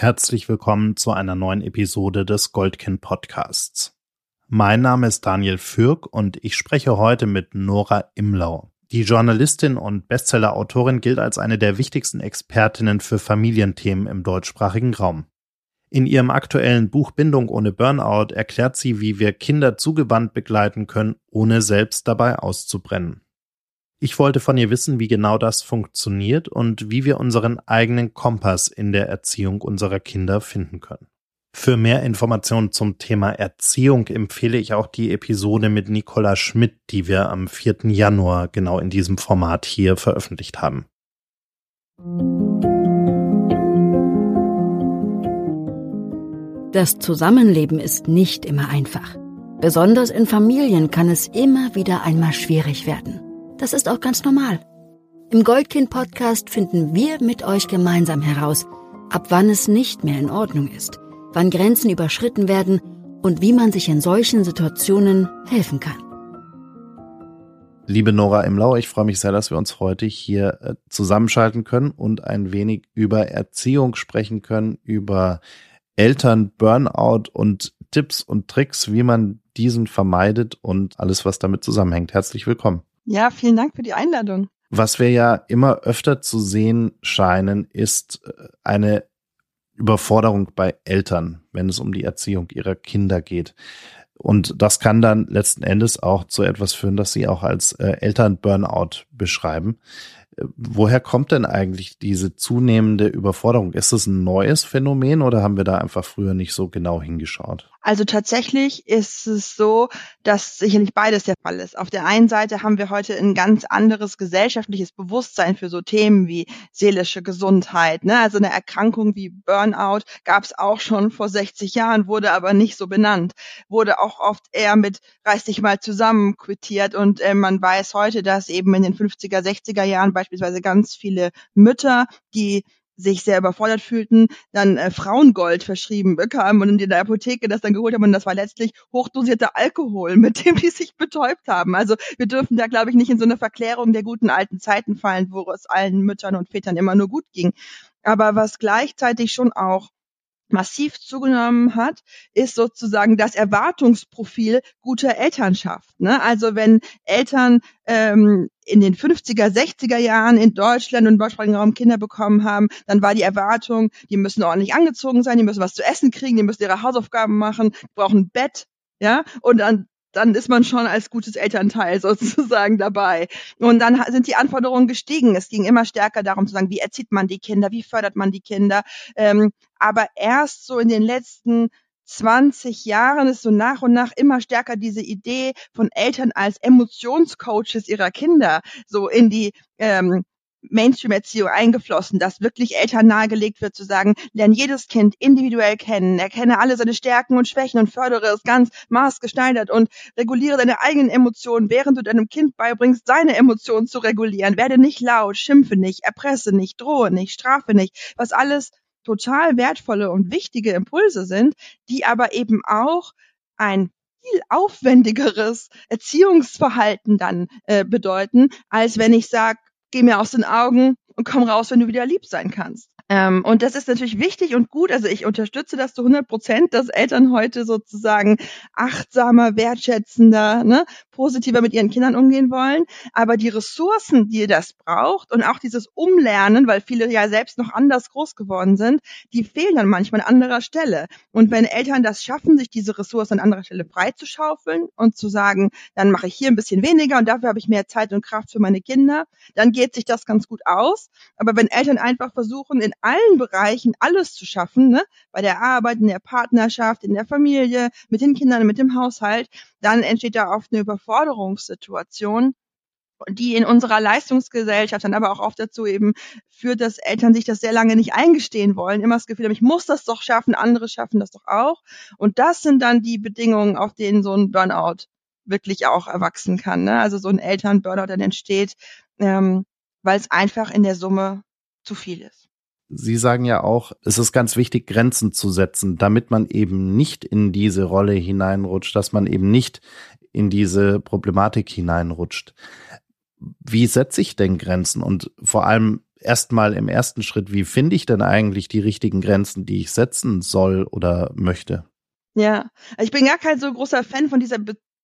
Herzlich willkommen zu einer neuen Episode des Goldkind Podcasts. Mein Name ist Daniel Fürk und ich spreche heute mit Nora Imlau. Die Journalistin und Bestsellerautorin gilt als eine der wichtigsten Expertinnen für Familienthemen im deutschsprachigen Raum. In ihrem aktuellen Buch Bindung ohne Burnout erklärt sie, wie wir Kinder zugewandt begleiten können, ohne selbst dabei auszubrennen. Ich wollte von ihr wissen, wie genau das funktioniert und wie wir unseren eigenen Kompass in der Erziehung unserer Kinder finden können. Für mehr Informationen zum Thema Erziehung empfehle ich auch die Episode mit Nicola Schmidt, die wir am 4. Januar genau in diesem Format hier veröffentlicht haben. Das Zusammenleben ist nicht immer einfach. Besonders in Familien kann es immer wieder einmal schwierig werden. Das ist auch ganz normal. Im Goldkind-Podcast finden wir mit euch gemeinsam heraus, ab wann es nicht mehr in Ordnung ist, wann Grenzen überschritten werden und wie man sich in solchen Situationen helfen kann. Liebe Nora Imlau, ich freue mich sehr, dass wir uns heute hier äh, zusammenschalten können und ein wenig über Erziehung sprechen können, über Eltern, Burnout und Tipps und Tricks, wie man diesen vermeidet und alles, was damit zusammenhängt. Herzlich willkommen. Ja, vielen Dank für die Einladung. Was wir ja immer öfter zu sehen scheinen, ist äh, eine Überforderung bei Eltern, wenn es um die Erziehung ihrer Kinder geht. Und das kann dann letzten Endes auch zu etwas führen, das Sie auch als äh, Eltern-Burnout beschreiben. Woher kommt denn eigentlich diese zunehmende Überforderung? Ist es ein neues Phänomen oder haben wir da einfach früher nicht so genau hingeschaut? Also tatsächlich ist es so, dass sicherlich beides der Fall ist. Auf der einen Seite haben wir heute ein ganz anderes gesellschaftliches Bewusstsein für so Themen wie seelische Gesundheit. Ne? Also eine Erkrankung wie Burnout gab es auch schon vor 60 Jahren, wurde aber nicht so benannt. Wurde auch oft eher mit reiß dich mal zusammen quittiert. Und äh, man weiß heute, dass eben in den 50er, 60er Jahren beispielsweise ganz viele Mütter, die sich sehr überfordert fühlten, dann äh, Frauengold verschrieben bekamen und in der Apotheke das dann geholt haben und das war letztlich hochdosierter Alkohol, mit dem die sich betäubt haben. Also wir dürfen da, glaube ich, nicht in so eine Verklärung der guten alten Zeiten fallen, wo es allen Müttern und Vätern immer nur gut ging. Aber was gleichzeitig schon auch massiv zugenommen hat, ist sozusagen das Erwartungsprofil guter Elternschaft. Ne? Also wenn Eltern ähm, in den 50er, 60er Jahren in Deutschland und im deutschsprachigen Raum Kinder bekommen haben, dann war die Erwartung, die müssen ordentlich angezogen sein, die müssen was zu essen kriegen, die müssen ihre Hausaufgaben machen, brauchen ein Bett, ja, und dann dann ist man schon als gutes Elternteil sozusagen dabei. Und dann sind die Anforderungen gestiegen. Es ging immer stärker darum zu sagen, wie erzieht man die Kinder, wie fördert man die Kinder. Ähm, aber erst so in den letzten 20 Jahren ist so nach und nach immer stärker diese Idee von Eltern als Emotionscoaches ihrer Kinder so in die ähm, Mainstream-Erziehung eingeflossen, dass wirklich Eltern nahegelegt wird zu sagen, lerne jedes Kind individuell kennen, erkenne alle seine Stärken und Schwächen und fördere es ganz maßgeschneidert und reguliere deine eigenen Emotionen, während du deinem Kind beibringst, seine Emotionen zu regulieren. Werde nicht laut, schimpfe nicht, erpresse nicht, drohe nicht, strafe nicht, was alles total wertvolle und wichtige Impulse sind, die aber eben auch ein viel aufwendigeres Erziehungsverhalten dann äh, bedeuten, als wenn ich sage, geh mir aus den Augen und komm raus, wenn du wieder lieb sein kannst. Ähm, und das ist natürlich wichtig und gut. Also ich unterstütze das zu 100 Prozent, dass Eltern heute sozusagen achtsamer, wertschätzender, ne, positiver mit ihren Kindern umgehen wollen. Aber die Ressourcen, die das braucht und auch dieses Umlernen, weil viele ja selbst noch anders groß geworden sind, die fehlen dann manchmal an anderer Stelle. Und wenn Eltern das schaffen, sich diese Ressourcen an anderer Stelle freizuschaufeln und zu sagen, dann mache ich hier ein bisschen weniger und dafür habe ich mehr Zeit und Kraft für meine Kinder, dann geht sich das ganz gut aus. Aber wenn Eltern einfach versuchen, in allen Bereichen alles zu schaffen, ne? bei der Arbeit, in der Partnerschaft, in der Familie, mit den Kindern, mit dem Haushalt, dann entsteht da oft eine Überforderungssituation die in unserer Leistungsgesellschaft dann aber auch oft dazu eben führt, dass Eltern sich das sehr lange nicht eingestehen wollen, immer das Gefühl haben, ich muss das doch schaffen, andere schaffen das doch auch. Und das sind dann die Bedingungen, auf denen so ein Burnout wirklich auch erwachsen kann. Ne? Also so ein Eltern-Burnout dann entsteht, ähm, weil es einfach in der Summe zu viel ist. Sie sagen ja auch, es ist ganz wichtig, Grenzen zu setzen, damit man eben nicht in diese Rolle hineinrutscht, dass man eben nicht in diese Problematik hineinrutscht. Wie setze ich denn Grenzen? Und vor allem erstmal im ersten Schritt, wie finde ich denn eigentlich die richtigen Grenzen, die ich setzen soll oder möchte? Ja, ich bin gar kein so großer Fan von dieser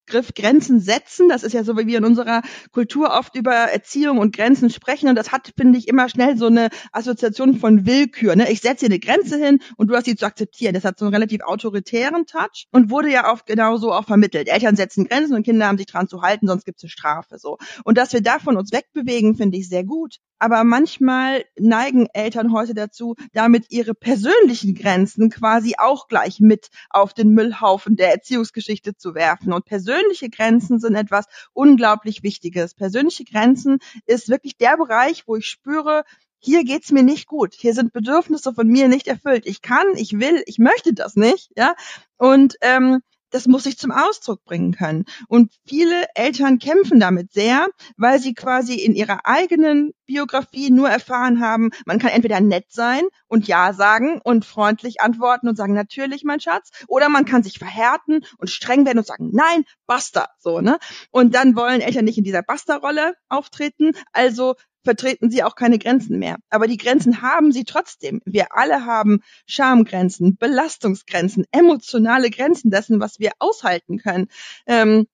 Begriff Grenzen setzen. Das ist ja so, wie wir in unserer Kultur oft über Erziehung und Grenzen sprechen. Und das hat, finde ich, immer schnell so eine Assoziation von Willkür. Ne? Ich setze hier eine Grenze hin und du hast sie zu akzeptieren. Das hat so einen relativ autoritären Touch und wurde ja oft genauso auch vermittelt. Eltern setzen Grenzen und Kinder haben sich dran zu halten, sonst gibt es eine Strafe. So. Und dass wir davon uns wegbewegen, finde ich sehr gut. Aber manchmal neigen Eltern heute dazu, damit ihre persönlichen Grenzen quasi auch gleich mit auf den Müllhaufen der Erziehungsgeschichte zu werfen. Und persönliche Grenzen sind etwas unglaublich Wichtiges. Persönliche Grenzen ist wirklich der Bereich, wo ich spüre, hier geht's mir nicht gut. Hier sind Bedürfnisse von mir nicht erfüllt. Ich kann, ich will, ich möchte das nicht, ja. Und ähm, das muss ich zum Ausdruck bringen können. Und viele Eltern kämpfen damit sehr, weil sie quasi in ihrer eigenen Biografie nur erfahren haben, man kann entweder nett sein und Ja sagen und freundlich antworten und sagen, natürlich, mein Schatz, oder man kann sich verhärten und streng werden und sagen, nein, basta, so, ne? Und dann wollen Eltern nicht in dieser Basta-Rolle auftreten, also vertreten sie auch keine Grenzen mehr. Aber die Grenzen haben sie trotzdem. Wir alle haben Schamgrenzen, Belastungsgrenzen, emotionale Grenzen dessen, was wir aushalten können. Ähm,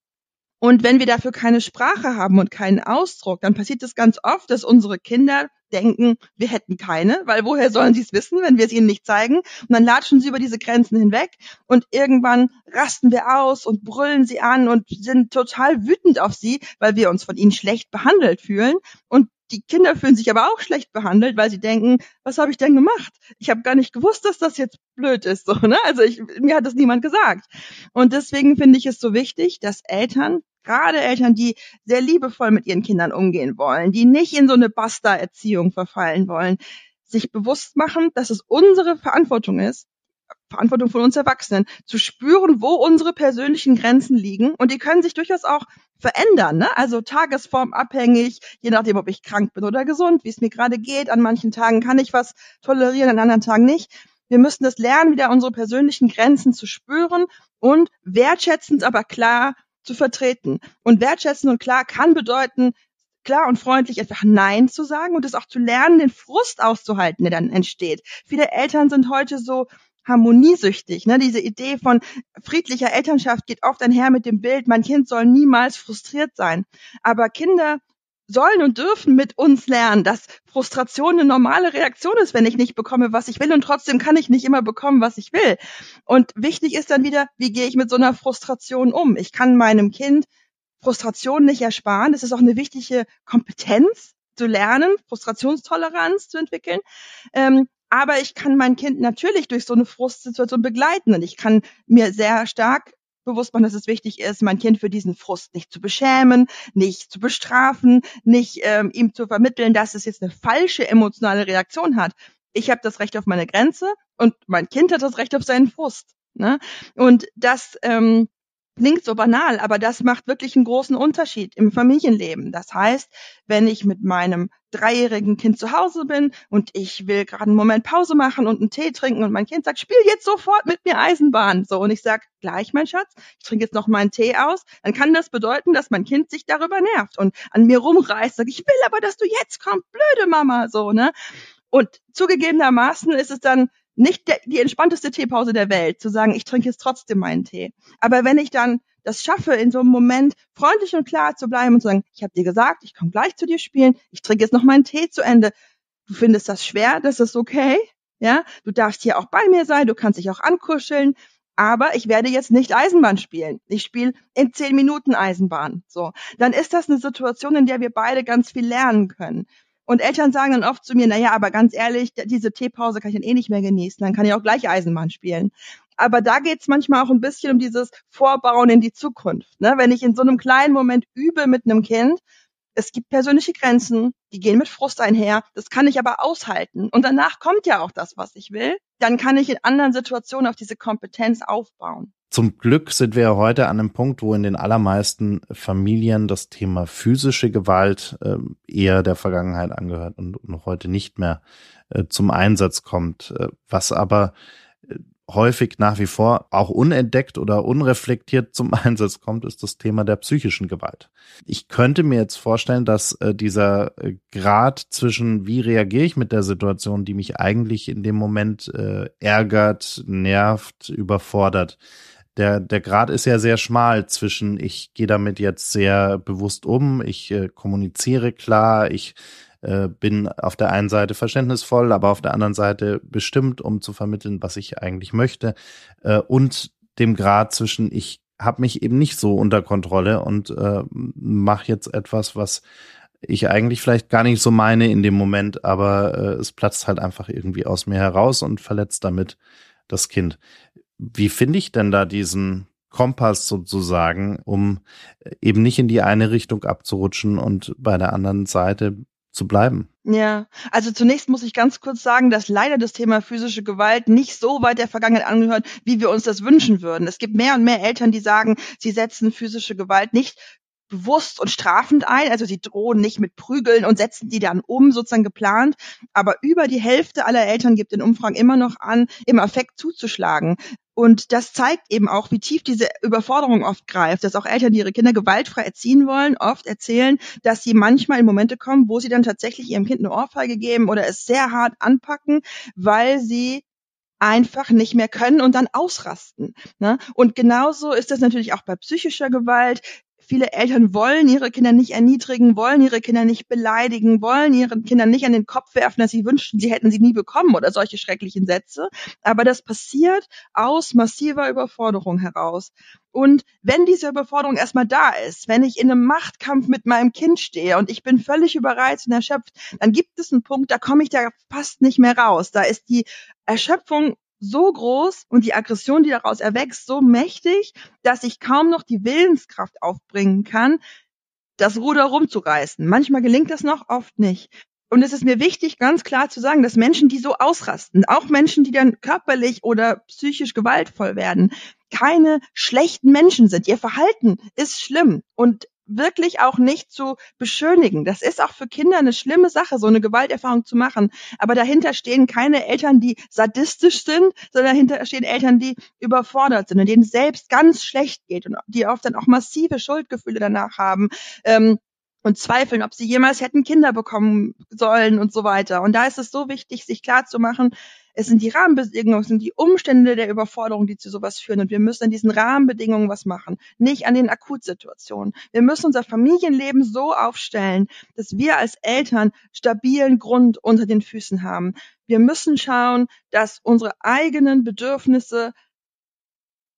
und wenn wir dafür keine Sprache haben und keinen Ausdruck, dann passiert es ganz oft, dass unsere Kinder denken, wir hätten keine, weil woher sollen sie es wissen, wenn wir es ihnen nicht zeigen? Und dann latschen sie über diese Grenzen hinweg und irgendwann rasten wir aus und brüllen sie an und sind total wütend auf sie, weil wir uns von ihnen schlecht behandelt fühlen. Und die Kinder fühlen sich aber auch schlecht behandelt, weil sie denken, was habe ich denn gemacht? Ich habe gar nicht gewusst, dass das jetzt blöd ist. So, ne? Also ich, mir hat das niemand gesagt. Und deswegen finde ich es so wichtig, dass Eltern, gerade Eltern, die sehr liebevoll mit ihren Kindern umgehen wollen, die nicht in so eine Basta-Erziehung verfallen wollen, sich bewusst machen, dass es unsere Verantwortung ist, Verantwortung von uns Erwachsenen, zu spüren, wo unsere persönlichen Grenzen liegen. Und die können sich durchaus auch verändern, ne? Also tagesformabhängig, je nachdem, ob ich krank bin oder gesund, wie es mir gerade geht. An manchen Tagen kann ich was tolerieren, an anderen Tagen nicht. Wir müssen das lernen, wieder unsere persönlichen Grenzen zu spüren und wertschätzend, aber klar zu vertreten. Und wertschätzend und klar kann bedeuten, klar und freundlich einfach Nein zu sagen und es auch zu lernen, den Frust auszuhalten, der dann entsteht. Viele Eltern sind heute so harmoniesüchtig. Ne? Diese Idee von friedlicher Elternschaft geht oft einher mit dem Bild, mein Kind soll niemals frustriert sein. Aber Kinder sollen und dürfen mit uns lernen, dass Frustration eine normale Reaktion ist, wenn ich nicht bekomme, was ich will und trotzdem kann ich nicht immer bekommen, was ich will. Und wichtig ist dann wieder, wie gehe ich mit so einer Frustration um? Ich kann meinem Kind Frustration nicht ersparen. Das ist auch eine wichtige Kompetenz zu lernen, Frustrationstoleranz zu entwickeln. Ähm, aber ich kann mein Kind natürlich durch so eine Frustsituation begleiten und ich kann mir sehr stark bewusst machen, dass es wichtig ist, mein Kind für diesen Frust nicht zu beschämen, nicht zu bestrafen, nicht ähm, ihm zu vermitteln, dass es jetzt eine falsche emotionale Reaktion hat. Ich habe das Recht auf meine Grenze und mein Kind hat das Recht auf seinen Frust. Ne? Und das ähm, klingt so banal, aber das macht wirklich einen großen Unterschied im Familienleben. Das heißt, wenn ich mit meinem dreijährigen Kind zu Hause bin und ich will gerade einen Moment Pause machen und einen Tee trinken und mein Kind sagt, spiel jetzt sofort mit mir Eisenbahn. So, und ich sag, gleich, mein Schatz, ich trinke jetzt noch meinen Tee aus, dann kann das bedeuten, dass mein Kind sich darüber nervt und an mir rumreißt, sagt, ich will aber, dass du jetzt kommst, blöde Mama, so, ne? Und zugegebenermaßen ist es dann nicht der, die entspannteste Teepause der Welt, zu sagen, ich trinke jetzt trotzdem meinen Tee. Aber wenn ich dann das schaffe, in so einem Moment freundlich und klar zu bleiben und zu sagen, ich habe dir gesagt, ich komme gleich zu dir spielen, ich trinke jetzt noch meinen Tee zu Ende. Du findest das schwer, das ist okay. Ja, du darfst hier auch bei mir sein, du kannst dich auch ankuscheln, aber ich werde jetzt nicht Eisenbahn spielen. Ich spiele in zehn Minuten Eisenbahn. So, dann ist das eine Situation, in der wir beide ganz viel lernen können. Und Eltern sagen dann oft zu mir, na ja, aber ganz ehrlich, diese Teepause kann ich dann eh nicht mehr genießen, dann kann ich auch gleich Eisenbahn spielen. Aber da geht's manchmal auch ein bisschen um dieses Vorbauen in die Zukunft. Ne? Wenn ich in so einem kleinen Moment übe mit einem Kind, es gibt persönliche Grenzen, die gehen mit Frust einher, das kann ich aber aushalten. Und danach kommt ja auch das, was ich will. Dann kann ich in anderen Situationen auf diese Kompetenz aufbauen. Zum Glück sind wir heute an einem Punkt, wo in den allermeisten Familien das Thema physische Gewalt äh, eher der Vergangenheit angehört und noch heute nicht mehr äh, zum Einsatz kommt. Äh, was aber häufig nach wie vor auch unentdeckt oder unreflektiert zum Einsatz kommt, ist das Thema der psychischen Gewalt. Ich könnte mir jetzt vorstellen, dass dieser Grad zwischen, wie reagiere ich mit der Situation, die mich eigentlich in dem Moment ärgert, nervt, überfordert, der, der Grad ist ja sehr schmal zwischen, ich gehe damit jetzt sehr bewusst um, ich äh, kommuniziere klar, ich äh, bin auf der einen Seite verständnisvoll, aber auf der anderen Seite bestimmt, um zu vermitteln, was ich eigentlich möchte. Äh, und dem Grad zwischen, ich habe mich eben nicht so unter Kontrolle und äh, mache jetzt etwas, was ich eigentlich vielleicht gar nicht so meine in dem Moment, aber äh, es platzt halt einfach irgendwie aus mir heraus und verletzt damit das Kind. Wie finde ich denn da diesen Kompass sozusagen, um eben nicht in die eine Richtung abzurutschen und bei der anderen Seite zu bleiben. Ja, also zunächst muss ich ganz kurz sagen, dass leider das Thema physische Gewalt nicht so weit der Vergangenheit angehört, wie wir uns das wünschen würden. Es gibt mehr und mehr Eltern, die sagen, sie setzen physische Gewalt nicht bewusst und strafend ein, also sie drohen nicht mit Prügeln und setzen die dann um, sozusagen geplant. Aber über die Hälfte aller Eltern gibt in Umfragen immer noch an, im Affekt zuzuschlagen. Und das zeigt eben auch, wie tief diese Überforderung oft greift, dass auch Eltern, die ihre Kinder gewaltfrei erziehen wollen, oft erzählen, dass sie manchmal in Momente kommen, wo sie dann tatsächlich ihrem Kind eine Ohrfeige geben oder es sehr hart anpacken, weil sie einfach nicht mehr können und dann ausrasten. Ne? Und genauso ist das natürlich auch bei psychischer Gewalt. Viele Eltern wollen ihre Kinder nicht erniedrigen, wollen ihre Kinder nicht beleidigen, wollen ihren Kindern nicht an den Kopf werfen, dass sie wünschten, sie hätten sie nie bekommen oder solche schrecklichen Sätze. Aber das passiert aus massiver Überforderung heraus. Und wenn diese Überforderung erstmal da ist, wenn ich in einem Machtkampf mit meinem Kind stehe und ich bin völlig überreizt und erschöpft, dann gibt es einen Punkt, da komme ich da fast nicht mehr raus. Da ist die Erschöpfung so groß und die Aggression, die daraus erwächst, so mächtig, dass ich kaum noch die Willenskraft aufbringen kann, das Ruder rumzureißen. Manchmal gelingt das noch, oft nicht. Und es ist mir wichtig, ganz klar zu sagen, dass Menschen, die so ausrasten, auch Menschen, die dann körperlich oder psychisch gewaltvoll werden, keine schlechten Menschen sind. Ihr Verhalten ist schlimm. Und wirklich auch nicht zu beschönigen. Das ist auch für Kinder eine schlimme Sache, so eine Gewalterfahrung zu machen. Aber dahinter stehen keine Eltern, die sadistisch sind, sondern dahinter stehen Eltern, die überfordert sind und denen selbst ganz schlecht geht und die oft dann auch massive Schuldgefühle danach haben. Ähm, und zweifeln, ob sie jemals hätten Kinder bekommen sollen und so weiter. Und da ist es so wichtig, sich klar zu machen, es sind die Rahmenbedingungen, es sind die Umstände der Überforderung, die zu sowas führen. Und wir müssen an diesen Rahmenbedingungen was machen, nicht an den Akutsituationen. Wir müssen unser Familienleben so aufstellen, dass wir als Eltern stabilen Grund unter den Füßen haben. Wir müssen schauen, dass unsere eigenen Bedürfnisse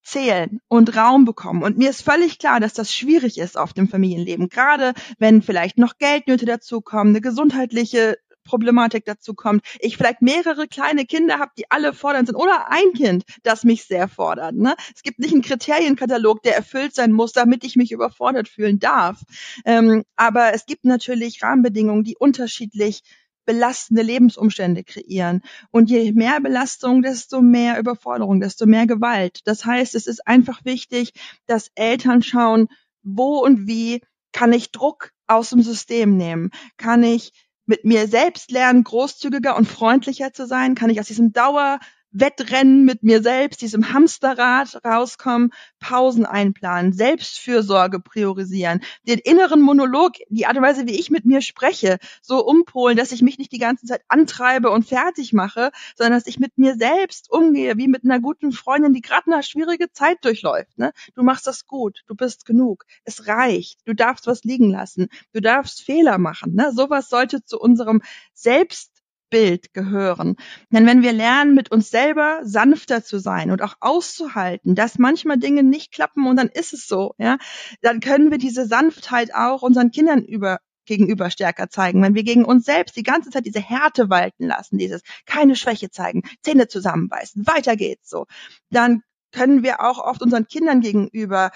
zählen und Raum bekommen. Und mir ist völlig klar, dass das schwierig ist auf dem Familienleben, gerade wenn vielleicht noch Geldnöte dazukommen, eine gesundheitliche Problematik dazu kommt, ich vielleicht mehrere kleine Kinder habe, die alle fordernd sind oder ein Kind, das mich sehr fordert. Ne? Es gibt nicht einen Kriterienkatalog, der erfüllt sein muss, damit ich mich überfordert fühlen darf. Ähm, aber es gibt natürlich Rahmenbedingungen, die unterschiedlich belastende Lebensumstände kreieren. Und je mehr Belastung, desto mehr Überforderung, desto mehr Gewalt. Das heißt, es ist einfach wichtig, dass Eltern schauen, wo und wie kann ich Druck aus dem System nehmen? Kann ich mit mir selbst lernen, großzügiger und freundlicher zu sein? Kann ich aus diesem Dauer Wettrennen mit mir selbst, diesem Hamsterrad rauskommen, Pausen einplanen, Selbstfürsorge priorisieren, den inneren Monolog, die Art und Weise, wie ich mit mir spreche, so umpolen, dass ich mich nicht die ganze Zeit antreibe und fertig mache, sondern dass ich mit mir selbst umgehe, wie mit einer guten Freundin, die gerade eine schwierige Zeit durchläuft. Ne? Du machst das gut, du bist genug, es reicht, du darfst was liegen lassen, du darfst Fehler machen. Ne? Sowas sollte zu unserem Selbst Bild gehören. Denn wenn wir lernen, mit uns selber sanfter zu sein und auch auszuhalten, dass manchmal Dinge nicht klappen und dann ist es so, ja, dann können wir diese Sanftheit auch unseren Kindern über gegenüber stärker zeigen. Wenn wir gegen uns selbst die ganze Zeit diese Härte walten lassen, dieses keine Schwäche zeigen, Zähne zusammenbeißen, weiter geht's so, dann können wir auch oft unseren Kindern gegenüber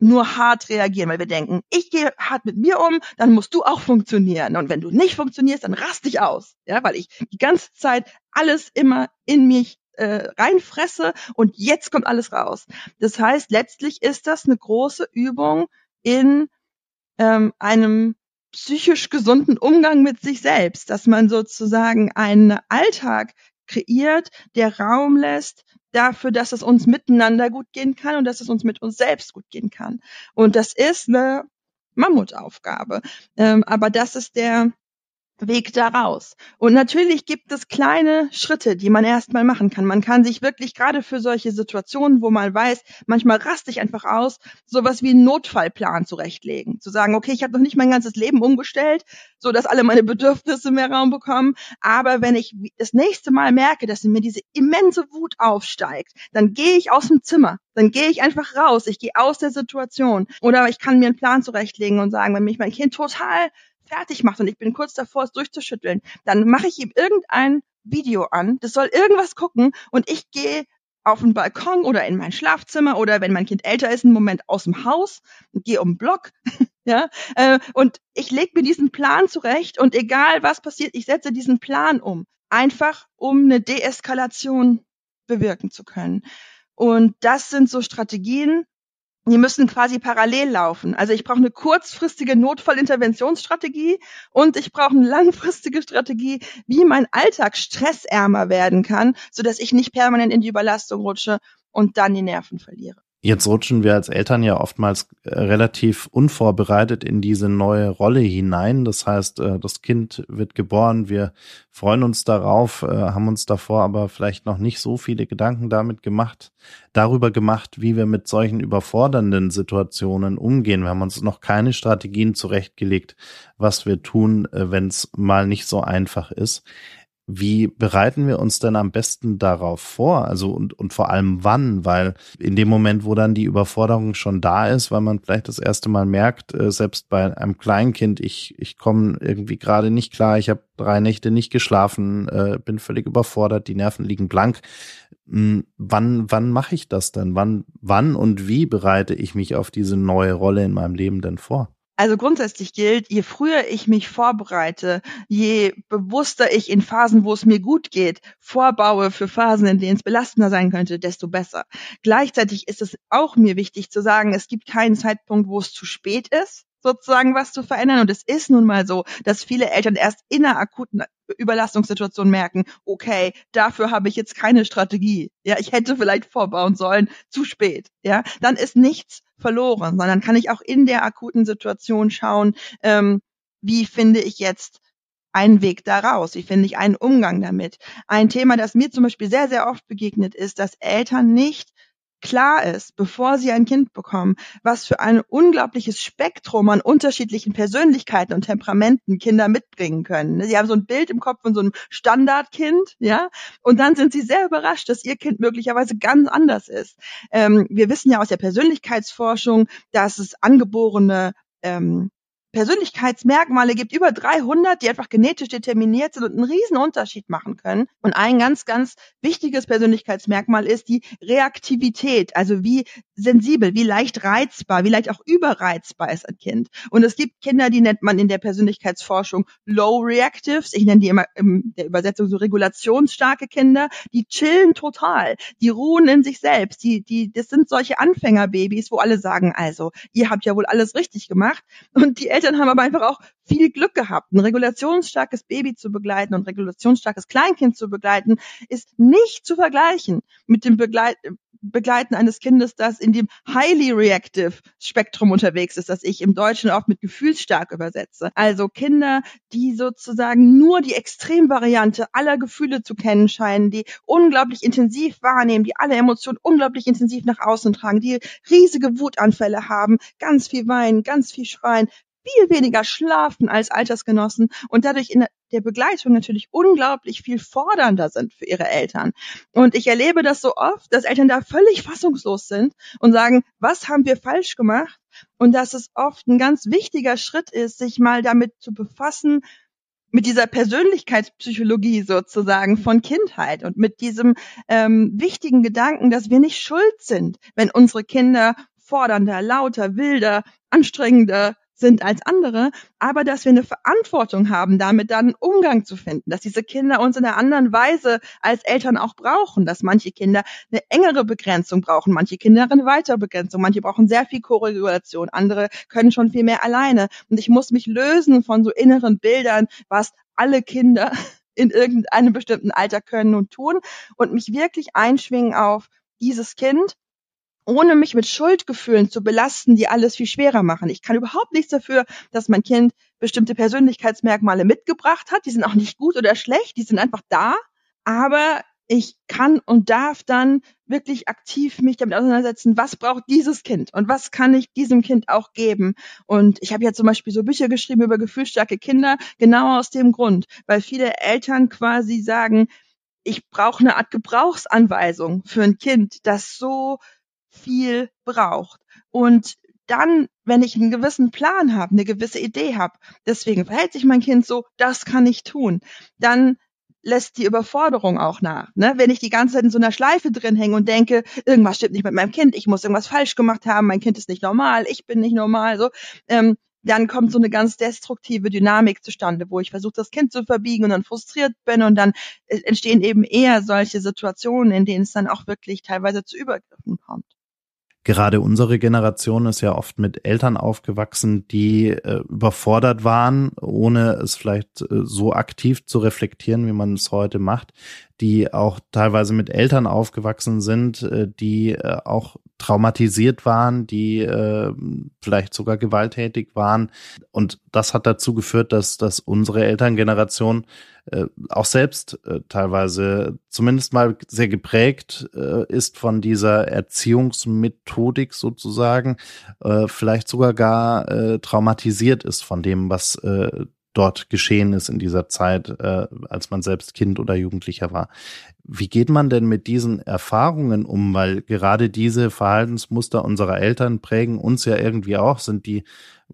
nur hart reagieren, weil wir denken, ich gehe hart mit mir um, dann musst du auch funktionieren. Und wenn du nicht funktionierst, dann rast dich aus. Ja, weil ich die ganze Zeit alles immer in mich äh, reinfresse und jetzt kommt alles raus. Das heißt, letztlich ist das eine große Übung in ähm, einem psychisch gesunden Umgang mit sich selbst, dass man sozusagen einen Alltag kreiert, der Raum lässt dafür, dass es uns miteinander gut gehen kann und dass es uns mit uns selbst gut gehen kann. Und das ist eine Mammutaufgabe. Ähm, aber das ist der Weg daraus. Und natürlich gibt es kleine Schritte, die man erstmal machen kann. Man kann sich wirklich gerade für solche Situationen, wo man weiß, manchmal raste ich einfach aus, sowas wie einen Notfallplan zurechtlegen. Zu sagen, okay, ich habe noch nicht mein ganzes Leben umgestellt, so dass alle meine Bedürfnisse mehr Raum bekommen. Aber wenn ich das nächste Mal merke, dass in mir diese immense Wut aufsteigt, dann gehe ich aus dem Zimmer. Dann gehe ich einfach raus. Ich gehe aus der Situation. Oder ich kann mir einen Plan zurechtlegen und sagen, wenn mich mein Kind total fertig macht und ich bin kurz davor, es durchzuschütteln, dann mache ich ihm irgendein Video an, das soll irgendwas gucken und ich gehe auf den Balkon oder in mein Schlafzimmer oder wenn mein Kind älter ist, einen Moment aus dem Haus und gehe um den Block, ja, äh, und ich lege mir diesen Plan zurecht und egal was passiert, ich setze diesen Plan um, einfach um eine Deeskalation bewirken zu können. Und das sind so Strategien, die müssen quasi parallel laufen. Also ich brauche eine kurzfristige Notfallinterventionsstrategie und ich brauche eine langfristige Strategie, wie mein Alltag stressärmer werden kann, so dass ich nicht permanent in die Überlastung rutsche und dann die Nerven verliere. Jetzt rutschen wir als Eltern ja oftmals äh, relativ unvorbereitet in diese neue Rolle hinein. Das heißt, äh, das Kind wird geboren, wir freuen uns darauf, äh, haben uns davor aber vielleicht noch nicht so viele Gedanken damit gemacht, darüber gemacht, wie wir mit solchen überfordernden Situationen umgehen. Wir haben uns noch keine Strategien zurechtgelegt, was wir tun, wenn es mal nicht so einfach ist. Wie bereiten wir uns denn am besten darauf vor? Also und, und vor allem wann? Weil in dem Moment, wo dann die Überforderung schon da ist, weil man vielleicht das erste Mal merkt, äh, selbst bei einem Kleinkind, ich, ich komme irgendwie gerade nicht klar, ich habe drei Nächte nicht geschlafen, äh, bin völlig überfordert, die Nerven liegen blank. Hm, wann, wann mache ich das denn? Wann, wann und wie bereite ich mich auf diese neue Rolle in meinem Leben denn vor? Also grundsätzlich gilt, je früher ich mich vorbereite, je bewusster ich in Phasen, wo es mir gut geht, vorbaue für Phasen, in denen es belastender sein könnte, desto besser. Gleichzeitig ist es auch mir wichtig zu sagen, es gibt keinen Zeitpunkt, wo es zu spät ist sozusagen was zu verändern. Und es ist nun mal so, dass viele Eltern erst in einer akuten Überlastungssituation merken, okay, dafür habe ich jetzt keine Strategie. Ja, ich hätte vielleicht vorbauen sollen, zu spät. Ja, dann ist nichts verloren, sondern kann ich auch in der akuten Situation schauen, ähm, wie finde ich jetzt einen Weg daraus? Wie finde ich einen Umgang damit? Ein Thema, das mir zum Beispiel sehr, sehr oft begegnet ist, dass Eltern nicht klar ist, bevor sie ein Kind bekommen, was für ein unglaubliches Spektrum an unterschiedlichen Persönlichkeiten und Temperamenten Kinder mitbringen können. Sie haben so ein Bild im Kopf von so einem Standardkind, ja, und dann sind sie sehr überrascht, dass ihr Kind möglicherweise ganz anders ist. Ähm, wir wissen ja aus der Persönlichkeitsforschung, dass es angeborene ähm, Persönlichkeitsmerkmale gibt, über 300, die einfach genetisch determiniert sind und einen riesen Unterschied machen können. Und ein ganz, ganz wichtiges Persönlichkeitsmerkmal ist die Reaktivität, also wie sensibel, wie leicht reizbar, wie leicht auch überreizbar ist ein Kind. Und es gibt Kinder, die nennt man in der Persönlichkeitsforschung Low Reactives. Ich nenne die immer in der Übersetzung so regulationsstarke Kinder. Die chillen total. Die ruhen in sich selbst. Die, die, das sind solche Anfängerbabys, wo alle sagen, also, ihr habt ja wohl alles richtig gemacht. Und die Eltern haben aber einfach auch viel Glück gehabt. Ein regulationsstarkes Baby zu begleiten und regulationsstarkes Kleinkind zu begleiten, ist nicht zu vergleichen mit dem Begleit Begleiten eines Kindes, das in dem highly reactive Spektrum unterwegs ist, das ich im Deutschen oft mit gefühlsstark übersetze. Also Kinder, die sozusagen nur die Extremvariante aller Gefühle zu kennen scheinen, die unglaublich intensiv wahrnehmen, die alle Emotionen unglaublich intensiv nach außen tragen, die riesige Wutanfälle haben, ganz viel weinen, ganz viel schreien, viel weniger schlafen als Altersgenossen und dadurch in der Begleitung natürlich unglaublich viel fordernder sind für ihre Eltern. Und ich erlebe das so oft, dass Eltern da völlig fassungslos sind und sagen, was haben wir falsch gemacht? Und dass es oft ein ganz wichtiger Schritt ist, sich mal damit zu befassen, mit dieser Persönlichkeitspsychologie sozusagen von Kindheit und mit diesem ähm, wichtigen Gedanken, dass wir nicht schuld sind, wenn unsere Kinder fordernder, lauter, wilder, anstrengender, sind als andere, aber dass wir eine Verantwortung haben, damit dann einen Umgang zu finden, dass diese Kinder uns in einer anderen Weise als Eltern auch brauchen, dass manche Kinder eine engere Begrenzung brauchen, manche Kinder eine weitere Begrenzung, manche brauchen sehr viel Korregulation, andere können schon viel mehr alleine. Und ich muss mich lösen von so inneren Bildern, was alle Kinder in irgendeinem bestimmten Alter können und tun und mich wirklich einschwingen auf dieses Kind ohne mich mit Schuldgefühlen zu belasten, die alles viel schwerer machen. Ich kann überhaupt nichts dafür, dass mein Kind bestimmte Persönlichkeitsmerkmale mitgebracht hat. Die sind auch nicht gut oder schlecht, die sind einfach da. Aber ich kann und darf dann wirklich aktiv mich damit auseinandersetzen, was braucht dieses Kind und was kann ich diesem Kind auch geben. Und ich habe ja zum Beispiel so Bücher geschrieben über gefühlsstarke Kinder, genau aus dem Grund, weil viele Eltern quasi sagen, ich brauche eine Art Gebrauchsanweisung für ein Kind, das so viel braucht. Und dann, wenn ich einen gewissen Plan habe, eine gewisse Idee habe, deswegen verhält sich mein Kind so, das kann ich tun, dann lässt die Überforderung auch nach. Ne? Wenn ich die ganze Zeit in so einer Schleife drin hänge und denke, irgendwas stimmt nicht mit meinem Kind, ich muss irgendwas falsch gemacht haben, mein Kind ist nicht normal, ich bin nicht normal, so, ähm, dann kommt so eine ganz destruktive Dynamik zustande, wo ich versuche, das Kind zu verbiegen und dann frustriert bin und dann äh, entstehen eben eher solche Situationen, in denen es dann auch wirklich teilweise zu Übergriffen kommt. Gerade unsere Generation ist ja oft mit Eltern aufgewachsen, die äh, überfordert waren, ohne es vielleicht äh, so aktiv zu reflektieren, wie man es heute macht, die auch teilweise mit Eltern aufgewachsen sind, äh, die äh, auch traumatisiert waren, die äh, vielleicht sogar gewalttätig waren. Und das hat dazu geführt, dass, dass unsere Elterngeneration auch selbst teilweise zumindest mal sehr geprägt ist von dieser Erziehungsmethodik sozusagen, vielleicht sogar gar traumatisiert ist von dem, was äh, dort geschehen ist in dieser Zeit, äh, als man selbst Kind oder Jugendlicher war. Wie geht man denn mit diesen Erfahrungen um? Weil gerade diese Verhaltensmuster unserer Eltern prägen uns ja irgendwie auch, sind die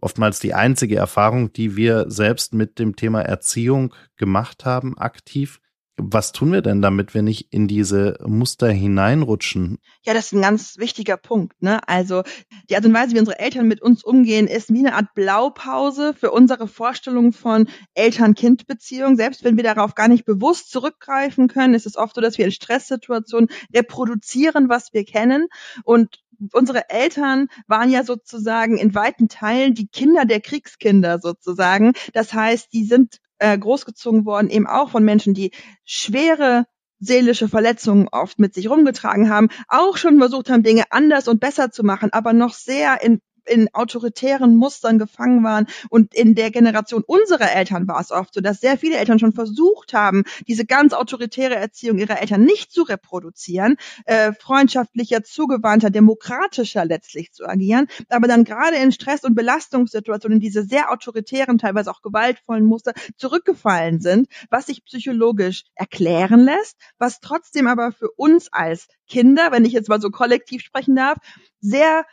oftmals die einzige Erfahrung, die wir selbst mit dem Thema Erziehung gemacht haben, aktiv. Was tun wir denn, damit wir nicht in diese Muster hineinrutschen? Ja, das ist ein ganz wichtiger Punkt. Ne? Also die Art und Weise, wie unsere Eltern mit uns umgehen, ist wie eine Art Blaupause für unsere Vorstellung von Eltern-Kind-Beziehung. Selbst wenn wir darauf gar nicht bewusst zurückgreifen können, ist es oft so, dass wir in Stresssituationen reproduzieren, was wir kennen. Und unsere Eltern waren ja sozusagen in weiten Teilen die Kinder der Kriegskinder sozusagen. Das heißt, die sind äh, großgezogen worden, eben auch von Menschen, die schwere seelische Verletzungen oft mit sich rumgetragen haben, auch schon versucht haben, Dinge anders und besser zu machen, aber noch sehr in in autoritären Mustern gefangen waren. Und in der Generation unserer Eltern war es oft so, dass sehr viele Eltern schon versucht haben, diese ganz autoritäre Erziehung ihrer Eltern nicht zu reproduzieren, äh, freundschaftlicher, zugewandter, demokratischer letztlich zu agieren, aber dann gerade in Stress- und Belastungssituationen diese sehr autoritären, teilweise auch gewaltvollen Muster zurückgefallen sind, was sich psychologisch erklären lässt, was trotzdem aber für uns als Kinder, wenn ich jetzt mal so kollektiv sprechen darf, sehr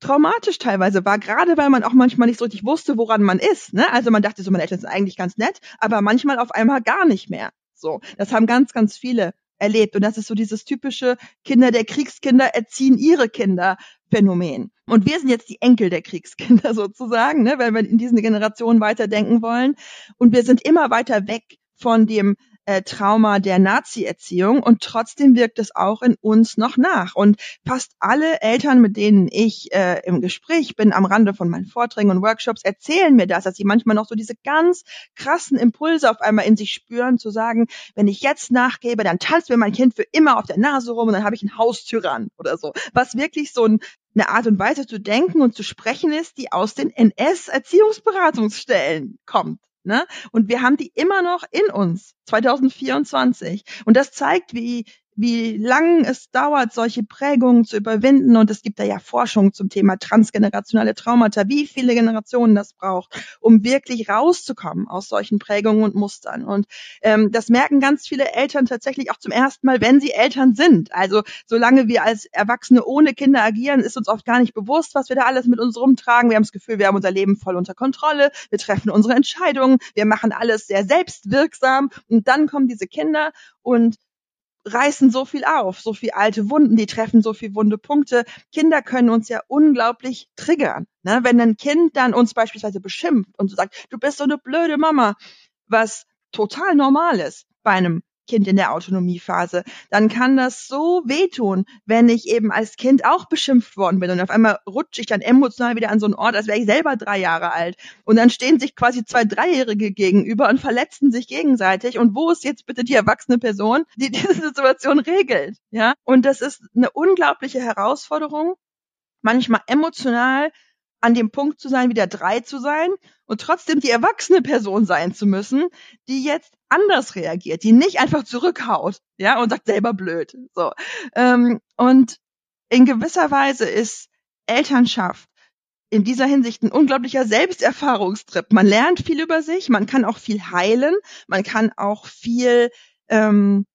traumatisch teilweise war, gerade weil man auch manchmal nicht so richtig wusste, woran man ist. Ne? Also man dachte so, meine Eltern sind eigentlich ganz nett, aber manchmal auf einmal gar nicht mehr. So, das haben ganz, ganz viele erlebt. Und das ist so dieses typische Kinder der Kriegskinder erziehen ihre Kinder Phänomen. Und wir sind jetzt die Enkel der Kriegskinder sozusagen, ne, weil wir in diesen Generationen weiterdenken wollen. Und wir sind immer weiter weg von dem äh, Trauma der Nazi-Erziehung und trotzdem wirkt es auch in uns noch nach. Und fast alle Eltern, mit denen ich äh, im Gespräch bin, am Rande von meinen Vorträgen und Workshops, erzählen mir das, dass sie manchmal noch so diese ganz krassen Impulse auf einmal in sich spüren, zu sagen, wenn ich jetzt nachgebe, dann tanzt mir mein Kind für immer auf der Nase rum und dann habe ich einen Haustyrann oder so. Was wirklich so ein eine Art und Weise zu denken und zu sprechen ist, die aus den NS-Erziehungsberatungsstellen kommt. Ne? Und wir haben die immer noch in uns, 2024. Und das zeigt, wie, wie lang es dauert, solche Prägungen zu überwinden. Und es gibt da ja Forschung zum Thema transgenerationale Traumata, wie viele Generationen das braucht, um wirklich rauszukommen aus solchen Prägungen und Mustern. Und ähm, das merken ganz viele Eltern tatsächlich auch zum ersten Mal, wenn sie Eltern sind. Also solange wir als Erwachsene ohne Kinder agieren, ist uns oft gar nicht bewusst, was wir da alles mit uns rumtragen. Wir haben das Gefühl, wir haben unser Leben voll unter Kontrolle, wir treffen unsere Entscheidungen, wir machen alles sehr selbstwirksam. Und dann kommen diese Kinder und reißen so viel auf, so viel alte Wunden, die treffen so viel wunde Punkte. Kinder können uns ja unglaublich triggern. Ne? Wenn ein Kind dann uns beispielsweise beschimpft und so sagt, du bist so eine blöde Mama, was total normal ist bei einem Kind in der Autonomiephase, dann kann das so wehtun, wenn ich eben als Kind auch beschimpft worden bin und auf einmal rutsche ich dann emotional wieder an so einen Ort, als wäre ich selber drei Jahre alt. Und dann stehen sich quasi zwei Dreijährige gegenüber und verletzen sich gegenseitig. Und wo ist jetzt bitte die erwachsene Person, die diese Situation regelt? Ja. Und das ist eine unglaubliche Herausforderung, manchmal emotional an dem Punkt zu sein, wieder drei zu sein und trotzdem die erwachsene Person sein zu müssen, die jetzt anders reagiert, die nicht einfach zurückhaut, ja, und sagt selber blöd. So. Ähm, und in gewisser Weise ist Elternschaft in dieser Hinsicht ein unglaublicher Selbsterfahrungstrip. Man lernt viel über sich, man kann auch viel heilen, man kann auch viel ähm,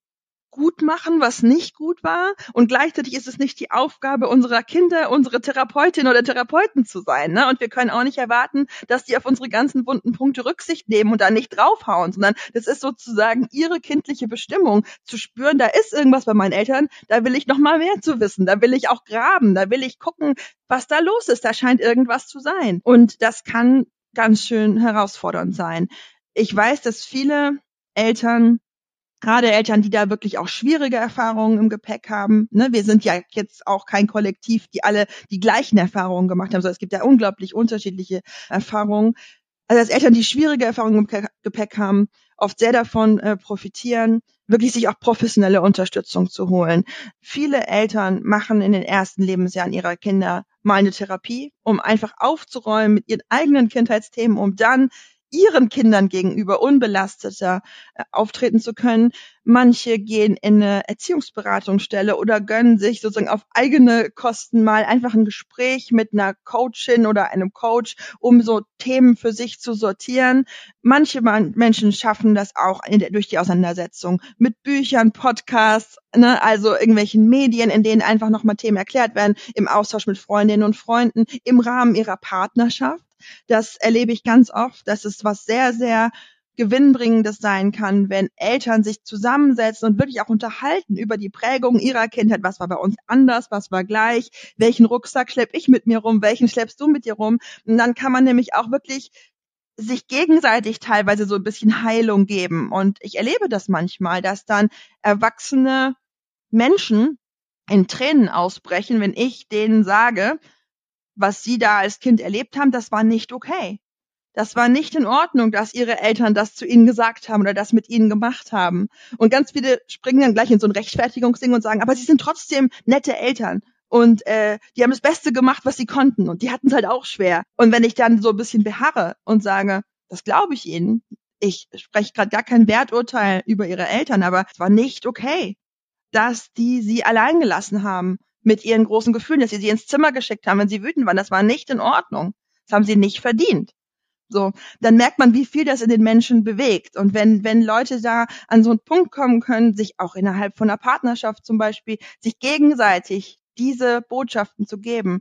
gut machen, was nicht gut war. Und gleichzeitig ist es nicht die Aufgabe unserer Kinder, unsere Therapeutin oder Therapeuten zu sein. Ne? Und wir können auch nicht erwarten, dass die auf unsere ganzen wunden Punkte Rücksicht nehmen und da nicht draufhauen, sondern das ist sozusagen ihre kindliche Bestimmung, zu spüren, da ist irgendwas bei meinen Eltern, da will ich noch mal mehr zu wissen, da will ich auch graben, da will ich gucken, was da los ist, da scheint irgendwas zu sein. Und das kann ganz schön herausfordernd sein. Ich weiß, dass viele Eltern gerade Eltern, die da wirklich auch schwierige Erfahrungen im Gepäck haben. Ne? Wir sind ja jetzt auch kein Kollektiv, die alle die gleichen Erfahrungen gemacht haben, sondern es gibt ja unglaublich unterschiedliche Erfahrungen. Also als Eltern, die schwierige Erfahrungen im Gepäck haben, oft sehr davon äh, profitieren, wirklich sich auch professionelle Unterstützung zu holen. Viele Eltern machen in den ersten Lebensjahren ihrer Kinder mal eine Therapie, um einfach aufzuräumen mit ihren eigenen Kindheitsthemen, um dann ihren Kindern gegenüber unbelasteter äh, auftreten zu können. Manche gehen in eine Erziehungsberatungsstelle oder gönnen sich sozusagen auf eigene Kosten mal einfach ein Gespräch mit einer Coachin oder einem Coach, um so Themen für sich zu sortieren. Manche Menschen schaffen das auch der, durch die Auseinandersetzung mit Büchern, Podcasts, ne, also irgendwelchen Medien, in denen einfach nochmal Themen erklärt werden, im Austausch mit Freundinnen und Freunden, im Rahmen ihrer Partnerschaft. Das erlebe ich ganz oft, dass es was sehr, sehr gewinnbringendes sein kann, wenn Eltern sich zusammensetzen und wirklich auch unterhalten über die Prägung ihrer Kindheit. Was war bei uns anders? Was war gleich? Welchen Rucksack schlepp ich mit mir rum? Welchen schleppst du mit dir rum? Und dann kann man nämlich auch wirklich sich gegenseitig teilweise so ein bisschen Heilung geben. Und ich erlebe das manchmal, dass dann erwachsene Menschen in Tränen ausbrechen, wenn ich denen sage, was sie da als Kind erlebt haben, das war nicht okay. Das war nicht in Ordnung, dass ihre Eltern das zu ihnen gesagt haben oder das mit ihnen gemacht haben. Und ganz viele springen dann gleich in so ein Rechtfertigungsding und sagen, aber sie sind trotzdem nette Eltern. Und äh, die haben das Beste gemacht, was sie konnten. Und die hatten es halt auch schwer. Und wenn ich dann so ein bisschen beharre und sage, das glaube ich ihnen, ich spreche gerade gar kein Werturteil über ihre Eltern, aber es war nicht okay, dass die sie allein gelassen haben mit ihren großen Gefühlen, dass sie sie ins Zimmer geschickt haben, wenn sie wütend waren. Das war nicht in Ordnung. Das haben sie nicht verdient. So, dann merkt man, wie viel das in den Menschen bewegt. Und wenn, wenn Leute da an so einen Punkt kommen können, sich auch innerhalb von einer Partnerschaft zum Beispiel, sich gegenseitig diese Botschaften zu geben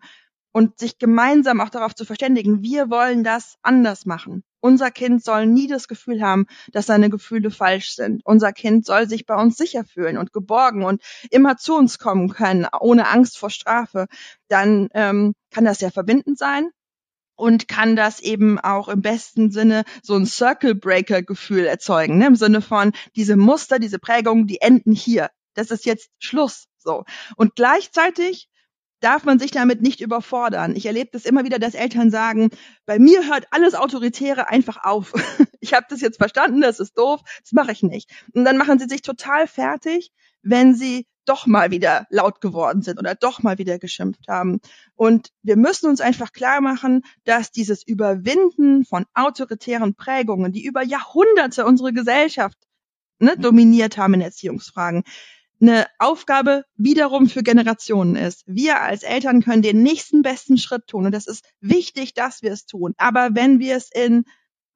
und sich gemeinsam auch darauf zu verständigen, wir wollen das anders machen. Unser Kind soll nie das Gefühl haben, dass seine Gefühle falsch sind. Unser Kind soll sich bei uns sicher fühlen und geborgen und immer zu uns kommen können, ohne Angst vor Strafe. Dann ähm, kann das ja verbindend sein und kann das eben auch im besten Sinne so ein Circle Breaker Gefühl erzeugen, ne? im Sinne von diese Muster, diese Prägungen, die enden hier. Das ist jetzt Schluss. So. Und gleichzeitig darf man sich damit nicht überfordern. Ich erlebe das immer wieder, dass Eltern sagen, bei mir hört alles Autoritäre einfach auf. ich habe das jetzt verstanden, das ist doof, das mache ich nicht. Und dann machen sie sich total fertig, wenn sie doch mal wieder laut geworden sind oder doch mal wieder geschimpft haben. Und wir müssen uns einfach klar machen, dass dieses Überwinden von autoritären Prägungen, die über Jahrhunderte unsere Gesellschaft ne, dominiert haben in Erziehungsfragen, eine Aufgabe wiederum für Generationen ist. Wir als Eltern können den nächsten besten Schritt tun und das ist wichtig, dass wir es tun. Aber wenn wir es in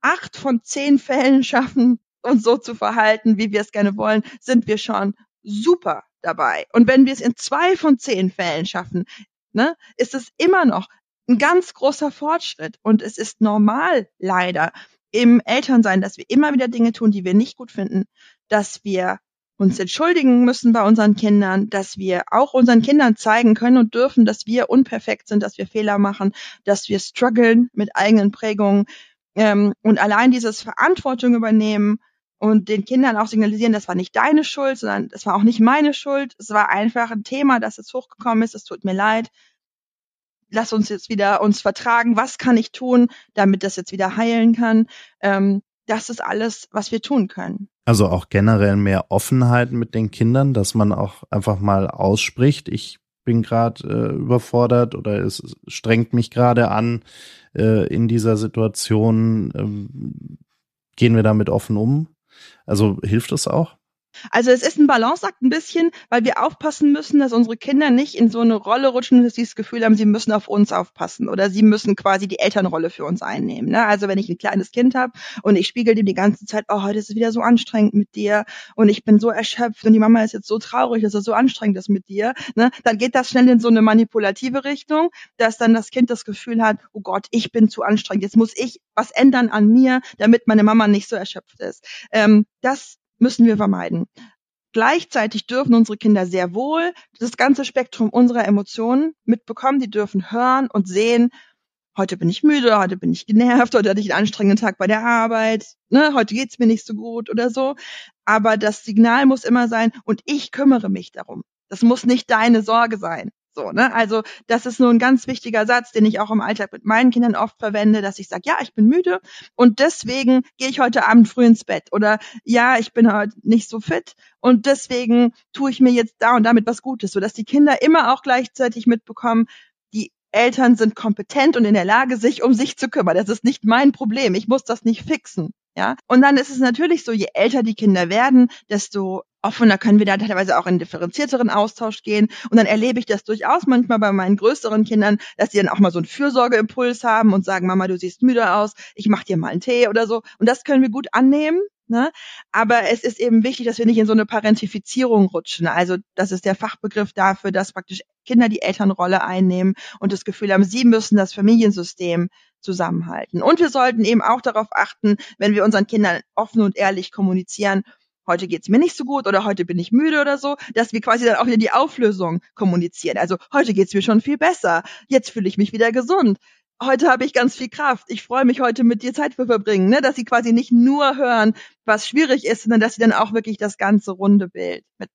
acht von zehn Fällen schaffen, uns so zu verhalten, wie wir es gerne wollen, sind wir schon super dabei. Und wenn wir es in zwei von zehn Fällen schaffen, ne, ist es immer noch ein ganz großer Fortschritt. Und es ist normal, leider, im Elternsein, dass wir immer wieder Dinge tun, die wir nicht gut finden, dass wir uns entschuldigen müssen bei unseren Kindern, dass wir auch unseren Kindern zeigen können und dürfen, dass wir unperfekt sind, dass wir Fehler machen, dass wir strugglen mit eigenen Prägungen. Ähm, und allein dieses Verantwortung übernehmen, und den Kindern auch signalisieren, das war nicht deine Schuld, sondern das war auch nicht meine Schuld. Es war einfach ein Thema, das jetzt hochgekommen ist. Es tut mir leid. Lass uns jetzt wieder uns vertragen. Was kann ich tun, damit das jetzt wieder heilen kann? Ähm, das ist alles, was wir tun können. Also auch generell mehr Offenheit mit den Kindern, dass man auch einfach mal ausspricht. Ich bin gerade äh, überfordert oder es strengt mich gerade an äh, in dieser Situation. Ähm, gehen wir damit offen um? Also hilft es auch? Also es ist ein Balanceakt ein bisschen, weil wir aufpassen müssen, dass unsere Kinder nicht in so eine Rolle rutschen, dass sie das Gefühl haben, sie müssen auf uns aufpassen oder sie müssen quasi die Elternrolle für uns einnehmen. Ne? Also wenn ich ein kleines Kind habe und ich spiegel dem die ganze Zeit, oh, heute ist es wieder so anstrengend mit dir und ich bin so erschöpft und die Mama ist jetzt so traurig, dass es so anstrengend ist mit dir, ne? dann geht das schnell in so eine manipulative Richtung, dass dann das Kind das Gefühl hat, oh Gott, ich bin zu anstrengend, jetzt muss ich was ändern an mir, damit meine Mama nicht so erschöpft ist. Ähm, das müssen wir vermeiden. Gleichzeitig dürfen unsere Kinder sehr wohl das ganze Spektrum unserer Emotionen mitbekommen. Die dürfen hören und sehen, heute bin ich müde, heute bin ich genervt, heute hatte ich einen anstrengenden Tag bei der Arbeit, ne, heute geht's mir nicht so gut oder so. Aber das Signal muss immer sein, und ich kümmere mich darum. Das muss nicht deine Sorge sein. So, ne? Also das ist nur ein ganz wichtiger Satz, den ich auch im Alltag mit meinen Kindern oft verwende, dass ich sage, ja, ich bin müde und deswegen gehe ich heute Abend früh ins Bett oder ja, ich bin heute nicht so fit und deswegen tue ich mir jetzt da und damit was Gutes, sodass die Kinder immer auch gleichzeitig mitbekommen, die Eltern sind kompetent und in der Lage, sich um sich zu kümmern. Das ist nicht mein Problem. Ich muss das nicht fixen. Ja, und dann ist es natürlich so, je älter die Kinder werden, desto offener können wir da teilweise auch in differenzierteren Austausch gehen. Und dann erlebe ich das durchaus manchmal bei meinen größeren Kindern, dass sie dann auch mal so einen Fürsorgeimpuls haben und sagen, Mama, du siehst müde aus, ich mach dir mal einen Tee oder so. Und das können wir gut annehmen. Ne? Aber es ist eben wichtig, dass wir nicht in so eine Parentifizierung rutschen. Also das ist der Fachbegriff dafür, dass praktisch Kinder die Elternrolle einnehmen und das Gefühl haben, sie müssen das Familiensystem zusammenhalten. Und wir sollten eben auch darauf achten, wenn wir unseren Kindern offen und ehrlich kommunizieren, heute geht's mir nicht so gut oder heute bin ich müde oder so, dass wir quasi dann auch wieder die Auflösung kommunizieren. Also heute geht's mir schon viel besser. Jetzt fühle ich mich wieder gesund. Heute habe ich ganz viel Kraft. Ich freue mich heute mit dir Zeit zu verbringen, ne? dass sie quasi nicht nur hören, was schwierig ist, sondern dass sie dann auch wirklich das ganze runde Bild mit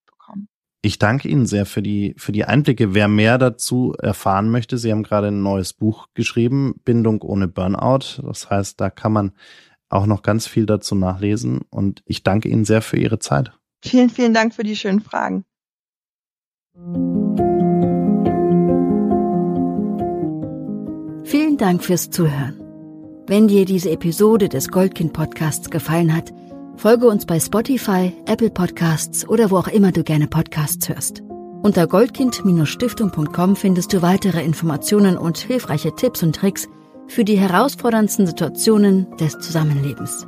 ich danke Ihnen sehr für die, für die Einblicke. Wer mehr dazu erfahren möchte, Sie haben gerade ein neues Buch geschrieben, Bindung ohne Burnout. Das heißt, da kann man auch noch ganz viel dazu nachlesen. Und ich danke Ihnen sehr für Ihre Zeit. Vielen, vielen Dank für die schönen Fragen. Vielen Dank fürs Zuhören. Wenn dir diese Episode des Goldkind Podcasts gefallen hat, Folge uns bei Spotify, Apple Podcasts oder wo auch immer du gerne Podcasts hörst. Unter goldkind-stiftung.com findest du weitere Informationen und hilfreiche Tipps und Tricks für die herausforderndsten Situationen des Zusammenlebens.